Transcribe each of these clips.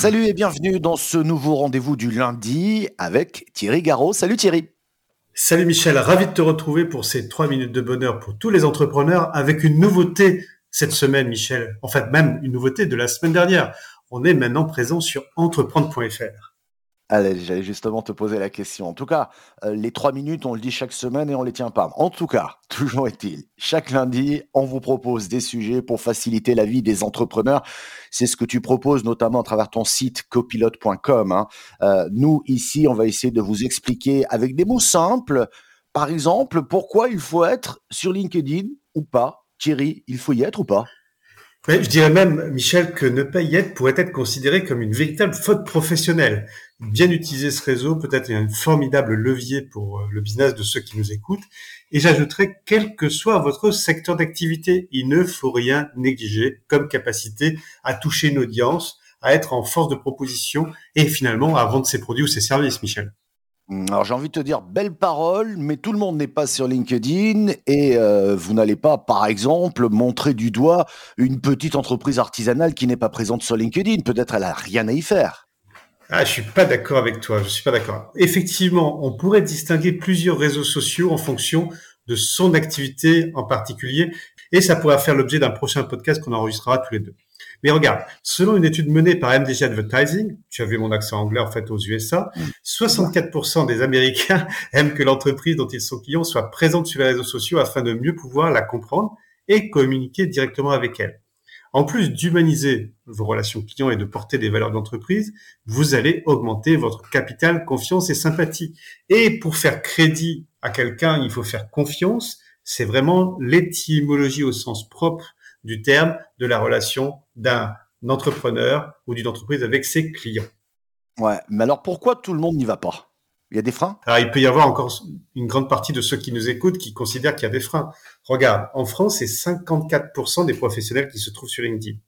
Salut et bienvenue dans ce nouveau rendez-vous du lundi avec Thierry Garot. Salut Thierry. Salut Michel, ravi de te retrouver pour ces trois minutes de bonheur pour tous les entrepreneurs avec une nouveauté cette semaine, Michel. En fait, même une nouveauté de la semaine dernière. On est maintenant présent sur entreprendre.fr. Allez, j'allais justement te poser la question. En tout cas, euh, les trois minutes, on le dit chaque semaine et on les tient pas. En tout cas, toujours est-il, chaque lundi, on vous propose des sujets pour faciliter la vie des entrepreneurs. C'est ce que tu proposes notamment à travers ton site copilote.com. Hein. Euh, nous, ici, on va essayer de vous expliquer avec des mots simples, par exemple, pourquoi il faut être sur LinkedIn ou pas? Thierry, il faut y être ou pas? Je dirais même, Michel, que ne pas y être pourrait être considéré comme une véritable faute professionnelle. Bien utiliser ce réseau peut être un formidable levier pour euh, le business de ceux qui nous écoutent. Et j'ajouterais, quel que soit votre secteur d'activité, il ne faut rien négliger comme capacité à toucher une audience, à être en force de proposition et finalement à vendre ses produits ou ses services, Michel. Mmh, alors j'ai envie de te dire belle parole, mais tout le monde n'est pas sur LinkedIn et euh, vous n'allez pas, par exemple, montrer du doigt une petite entreprise artisanale qui n'est pas présente sur LinkedIn. Peut-être elle a rien à y faire. Ah, je suis pas d'accord avec toi. Je suis pas d'accord. Effectivement, on pourrait distinguer plusieurs réseaux sociaux en fonction de son activité en particulier, et ça pourrait faire l'objet d'un prochain podcast qu'on enregistrera tous les deux. Mais regarde, selon une étude menée par MDG Advertising, tu as vu mon accent anglais en fait aux USA, 64% des Américains aiment que l'entreprise dont ils sont clients soit présente sur les réseaux sociaux afin de mieux pouvoir la comprendre et communiquer directement avec elle. En plus d'humaniser vos relations clients et de porter des valeurs d'entreprise, vous allez augmenter votre capital, confiance et sympathie. Et pour faire crédit à quelqu'un, il faut faire confiance. C'est vraiment l'étymologie au sens propre du terme de la relation d'un entrepreneur ou d'une entreprise avec ses clients. Ouais, mais alors pourquoi tout le monde n'y va pas? Il y a des freins? Alors, il peut y avoir encore une grande partie de ceux qui nous écoutent qui considèrent qu'il y a des freins. Regarde, en France, c'est 54% des professionnels qui se trouvent sur LinkedIn.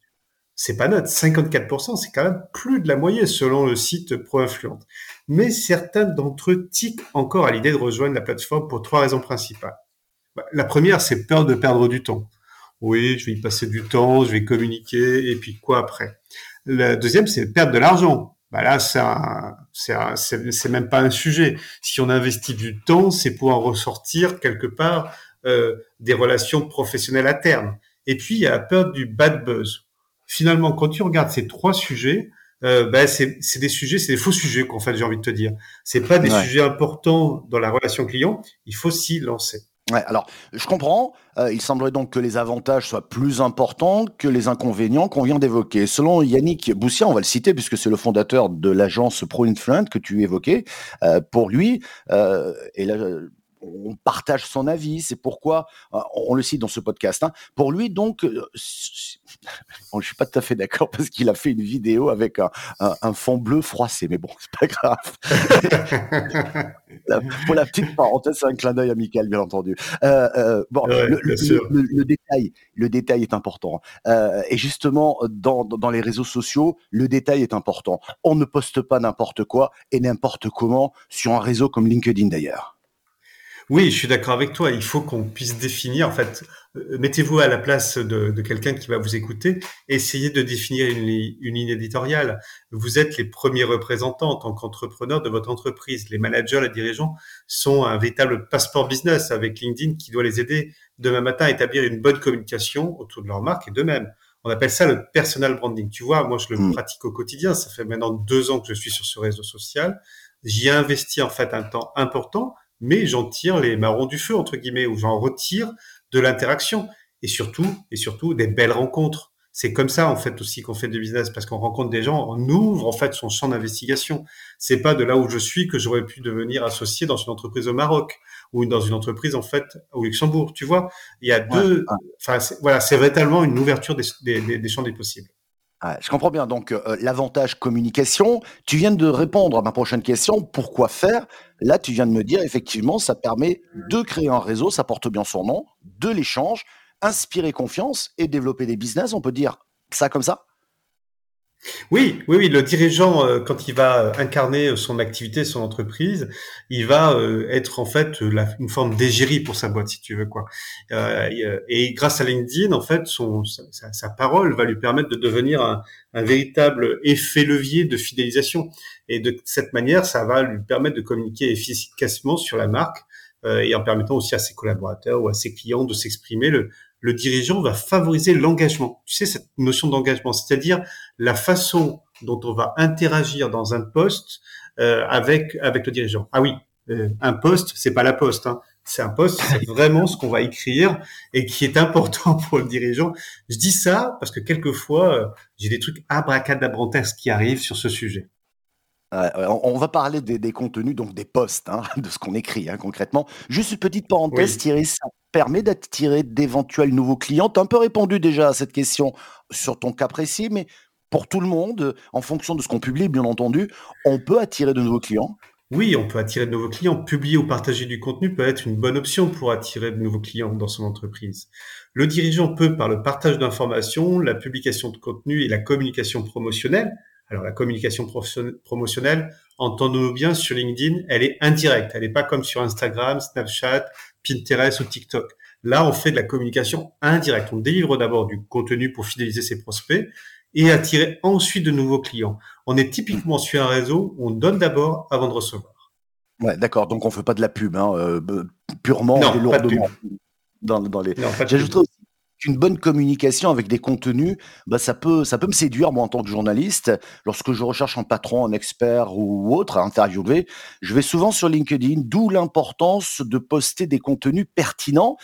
C'est pas neutre. 54%, c'est quand même plus de la moyenne selon le site ProInfluent. Mais certains d'entre eux tiquent encore à l'idée de rejoindre la plateforme pour trois raisons principales. Bah, la première, c'est peur de perdre du temps oui, je vais y passer du temps, je vais communiquer, et puis quoi après? La deuxième, c'est perdre de l'argent. Bah là, c'est même pas un sujet. Si on investit du temps, c'est pour en ressortir quelque part euh, des relations professionnelles à terme. Et puis, il y a la peur du bad buzz. Finalement, quand tu regardes ces trois sujets, euh, bah, c'est des sujets, c'est des faux sujets qu'en fait j'ai envie de te dire. C'est pas des sujets importants dans la relation client. Il faut s'y lancer. Alors je comprends. Euh, il semblerait donc que les avantages soient plus importants que les inconvénients qu'on vient d'évoquer. Selon Yannick Boussia, on va le citer puisque c'est le fondateur de l'agence ProInfluent que tu évoquais. Euh, pour lui, euh, et là, on partage son avis, c'est pourquoi euh, on le cite dans ce podcast. Hein. Pour lui, donc, euh, je suis pas tout à fait d'accord parce qu'il a fait une vidéo avec un, fond bleu froissé, mais bon, c'est pas grave. pour la petite parenthèse, c'est un clin d'œil amical, bien entendu. Euh, bon, le, détail, le détail est important. et justement, dans, dans les réseaux sociaux, le détail est important. On ne poste pas n'importe quoi et n'importe comment sur un réseau comme LinkedIn d'ailleurs. Oui, je suis d'accord avec toi. Il faut qu'on puisse définir, en fait, euh, mettez-vous à la place de, quelqu'un qui va vous écouter, essayez de définir une, ligne éditoriale. Vous êtes les premiers représentants en tant qu'entrepreneur de votre entreprise. Les managers, les dirigeants sont un véritable passeport business avec LinkedIn qui doit les aider demain matin à établir une bonne communication autour de leur marque et d'eux-mêmes. On appelle ça le personal branding. Tu vois, moi, je le hmm. pratique au quotidien. Ça fait maintenant deux ans que je suis sur ce réseau social. J'y ai investi en fait un temps important mais j'en tire les marrons du feu, entre guillemets, ou j'en retire de l'interaction. Et surtout, et surtout, des belles rencontres. C'est comme ça, en fait, aussi qu'on fait du business, parce qu'on rencontre des gens, on ouvre, en fait, son champ d'investigation. C'est pas de là où je suis que j'aurais pu devenir associé dans une entreprise au Maroc ou dans une entreprise, en fait, au Luxembourg. Tu vois, il y a deux, enfin, voilà, c'est véritablement une ouverture des, des, des champs des possibles je comprends bien. Donc, euh, l'avantage communication, tu viens de répondre à ma prochaine question, pourquoi faire? Là, tu viens de me dire, effectivement, ça permet de créer un réseau, ça porte bien son nom, de l'échange, inspirer confiance et développer des business, on peut dire ça comme ça? Oui, oui, oui. Le dirigeant, euh, quand il va euh, incarner son activité, son entreprise, il va euh, être en fait une forme d'égérie pour sa boîte, si tu veux quoi. et grâce à LinkedIn, en fait, son, sa, parole va lui permettre de devenir un, un, véritable effet levier de fidélisation. Et de cette manière, ça va lui permettre de communiquer efficacement sur la marque et en permettant aussi à ses collaborateurs ou à ses clients de s'exprimer. Le, le dirigeant va favoriser l'engagement. Tu sais, cette notion d'engagement, c'est-à-dire la façon dont on va interagir dans un poste euh, avec avec le dirigeant. Ah oui, euh, un poste, c'est pas la poste. Hein. C'est un poste, c'est vraiment ce qu'on va écrire et qui est important pour le dirigeant. Je dis ça parce que quelquefois, euh, j'ai des trucs abracadabrantesques qui arrivent sur ce sujet. On va parler des, contenus, donc des posts, hein, de ce qu'on écrit hein, concrètement. Juste une petite parenthèse, Thierry, ça permet d'attirer d'éventuels nouveaux clients. Tu as un peu répondu déjà à cette question sur ton cas précis, mais pour tout le monde, en fonction de ce qu'on publie, bien entendu, on peut attirer de nouveaux clients oui, on peut attirer de nouveaux clients. Publier ou partager du contenu peut être une bonne option pour attirer de nouveaux clients dans son entreprise. Le dirigeant peut, par le partage d'informations, la publication de contenu et la communication promotionnelle, alors la communication promotionnelle, entendons-nous bien sur LinkedIn, elle est indirecte. Elle n'est pas comme sur Instagram, Snapchat, Pinterest ou TikTok. Là, on fait de la communication indirecte. On délivre d'abord du contenu pour fidéliser ses prospects et attirer ensuite de nouveaux clients. On est typiquement sur un réseau où on donne d'abord avant de recevoir. Ouais, d'accord. Donc on fait pas de la pub, hein, euh, purement non, et lourdement. Dans, dans les. J'ajouterais aussi qu'une bonne communication avec des contenus, bah, ça peut, ça peut me séduire moi en tant que journaliste. Lorsque je recherche un patron, un expert ou autre à interviewer, je vais souvent sur LinkedIn, d'où l'importance de poster des contenus pertinents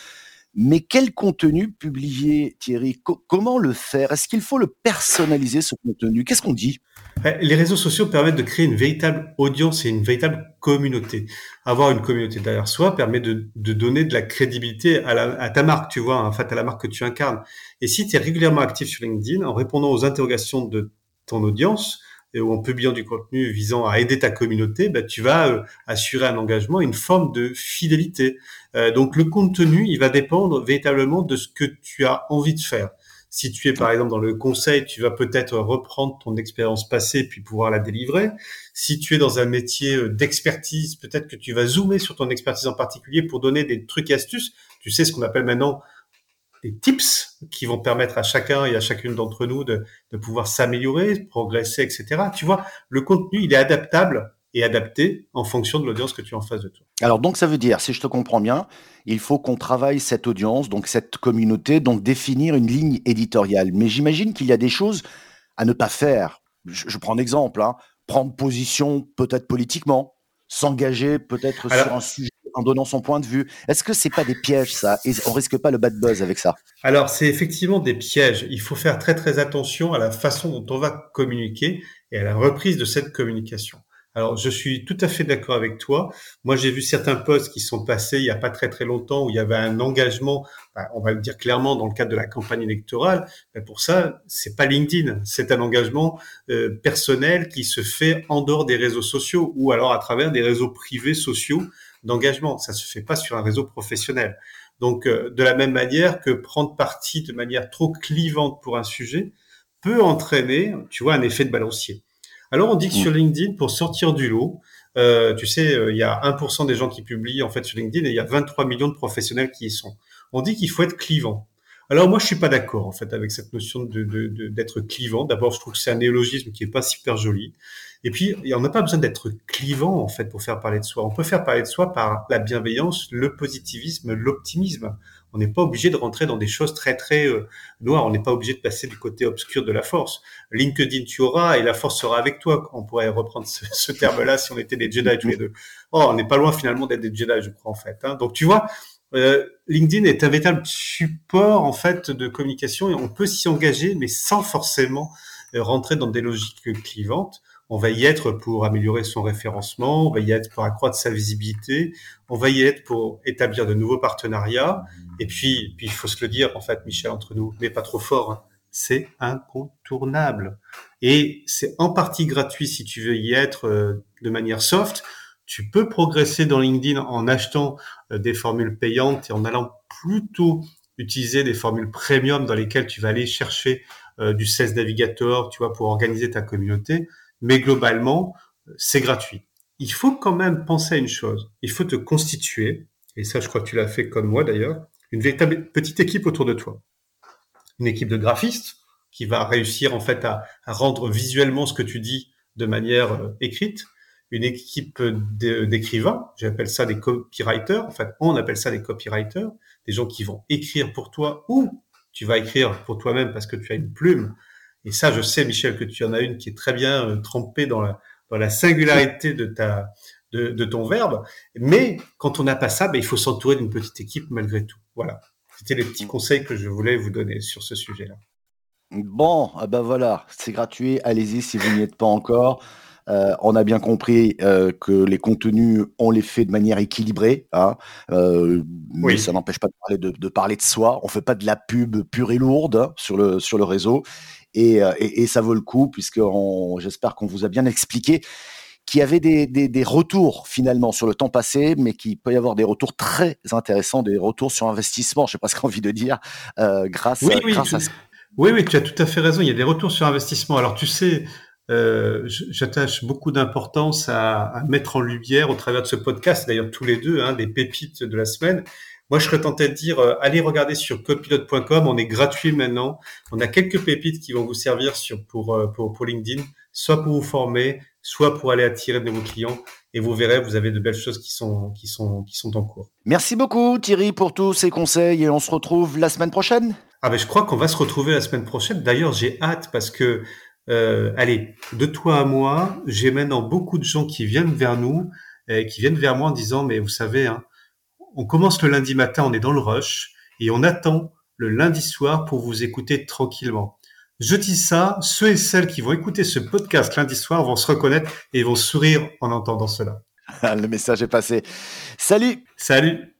mais quel contenu publier, Thierry? Comment le faire? Est-ce qu'il faut le personnaliser, ce contenu? Qu'est-ce qu'on dit? Les réseaux sociaux permettent de créer une véritable audience et une véritable communauté. Avoir une communauté derrière soi permet de, donner de la crédibilité à, ta marque, tu vois, en fait, à la marque que tu incarnes. Et si tu es régulièrement actif sur LinkedIn, en répondant aux interrogations de ton audience, ou en publiant du contenu visant à aider ta communauté, bah, tu vas euh, assurer un engagement, une forme de fidélité. Euh, donc le contenu, il va dépendre véritablement de ce que tu as envie de faire. Si tu es par exemple dans le conseil, tu vas peut-être reprendre ton expérience passée puis pouvoir la délivrer. Si tu es dans un métier euh, d'expertise, peut-être que tu vas zoomer sur ton expertise en particulier pour donner des trucs et astuces. Tu sais ce qu'on appelle maintenant des tips qui vont permettre à chacun et à chacune d'entre nous de, de pouvoir s'améliorer, progresser, etc. Tu vois, le contenu, il est adaptable et adapté en fonction de l'audience que tu as en face de toi. Alors donc ça veut dire, si je te comprends bien, il faut qu'on travaille cette audience, donc cette communauté, donc définir une ligne éditoriale. Mais j'imagine qu'il y a des choses à ne pas faire. Je, prends un exemple, hein. prendre position peut-être politiquement, s'engager peut-être sur un sujet en donnant son point de vue. Est-ce que c'est pas des pièges ça? Et on risque pas le bad buzz avec ça? Alors c'est effectivement des pièges. Il faut faire très très attention à la façon dont on va communiquer et à la reprise de cette communication. Alors, je suis tout à fait d'accord avec toi. Moi, j'ai vu certains posts qui sont passés il n'y a pas très très longtemps où il y avait un engagement, bah, on va le dire clairement dans le cadre de la campagne électorale. Mais pour ça, c'est pas LinkedIn, c'est un engagement euh, personnel qui se fait en dehors des réseaux sociaux ou alors à travers des réseaux privés sociaux d'engagement. Ça se fait pas sur un réseau professionnel. Donc, euh, de la même manière que prendre parti de manière trop clivante pour un sujet peut entraîner, tu vois, un effet de balancier. Alors, on dit que sur LinkedIn, pour sortir du lot, euh, tu sais, euh, il y a 1% des gens qui publient en fait sur LinkedIn et il y a 23 millions de professionnels qui y sont. On dit qu'il faut être clivant. Alors moi, je suis pas d'accord en fait avec cette notion de, d'être clivant. D'abord, je trouve que c'est un néologisme qui est pas super joli. Et puis, on n'a pas besoin d'être clivant en fait pour faire parler de soi. On peut faire parler de soi par la bienveillance, le positivisme, l'optimisme. On n'est pas obligé de rentrer dans des choses très très euh, noires. On n'est pas obligé de passer du côté obscur de la force. LinkedIn, tu auras et la force sera avec toi. On pourrait reprendre ce, terme-là si on était des Jedi tous les deux. Oh, on n'est pas loin finalement d'être des Jedi, je crois en fait. Hein. Donc tu vois, euh, LinkedIn est un véritable support en fait de communication et on peut s'y engager, mais sans forcément euh, rentrer dans des logiques clivantes. On va y être pour améliorer son référencement, on va y être pour accroître sa visibilité, on va y être pour établir de nouveaux partenariats. Et puis, puis il faut se le dire en fait, Michel, entre nous, mais pas trop fort. Hein, c'est incontournable. Et c'est en partie gratuit si tu veux y être euh, de manière soft tu peux progresser dans LinkedIn en achetant euh, des formules payantes et en allant plutôt utiliser des formules premium dans lesquelles tu vas aller chercher euh, du 16 Navigator, tu vois, pour organiser ta communauté. Mais globalement, c'est gratuit. Il faut quand même penser à une chose. Il faut te constituer, et ça, je crois que tu l'as fait comme moi d'ailleurs, une véritable petite équipe autour de toi. Une équipe de graphistes qui va réussir en fait à, rendre visuellement ce que tu dis de manière euh, écrite. Une équipe d'écrivains, j'appelle ça des copywriters. En fait, on appelle ça des copywriters, des gens qui vont écrire pour toi ou tu vas écrire pour toi-même parce que tu as une plume. Et ça, je sais, Michel, que tu en as une qui est très bien euh, trempée dans la, dans la singularité de ta, de, de ton verbe. Mais quand on n'a pas ça, ben, il faut s'entourer d'une petite équipe malgré tout. Voilà. C'était les petits conseils que je voulais vous donner sur ce sujet-là. Bon, ah ben voilà, c'est gratuit. Allez-y si vous n'y êtes pas encore. Euh, on a bien compris euh, que les contenus, on les fait de manière équilibrée. Hein, euh, mais ça n'empêche pas de parler de, de, parler de soi. On fait pas de la pub pure et lourde hein, sur, le, sur le réseau. Et, et, et ça vaut le coup, puisque j'espère qu'on vous a bien expliqué qu'il y avait des, des, des, retours finalement sur le temps passé, mais qu'il peut y avoir des retours très intéressants, des retours sur investissement, je sais pas ce qu'on a envie de dire, grâce, oui, oui, grâce tu, à Oui, oui, tu as tout à fait raison. Il y a des retours sur investissement. Alors, tu sais, euh, j'attache beaucoup d'importance à, à, mettre en lumière au travers de ce podcast, d'ailleurs tous les deux, hein, des pépites de la semaine. Moi, je serais tenté de dire, euh, allez regarder sur copilote.com, on est gratuit maintenant. On a quelques pépites qui vont vous servir sur, pour, euh, pour, pour LinkedIn, soit pour vous former, soit pour aller attirer de nouveaux clients. Et vous verrez, vous avez de belles choses qui sont, qui sont, qui sont en cours. Merci beaucoup Thierry pour tous ces conseils et on se retrouve la semaine prochaine. Ah ben, je crois qu'on va se retrouver la semaine prochaine. D'ailleurs, j'ai hâte parce que euh, allez, de toi à moi, j'ai maintenant beaucoup de gens qui viennent vers nous, et qui viennent vers moi en disant, mais vous savez, hein, on commence le lundi matin, on est dans le rush, et on attend le lundi soir pour vous écouter tranquillement. Je dis ça, ceux et celles qui vont écouter ce podcast lundi soir vont se reconnaître et vont sourire en entendant cela. le message est passé. Salut Salut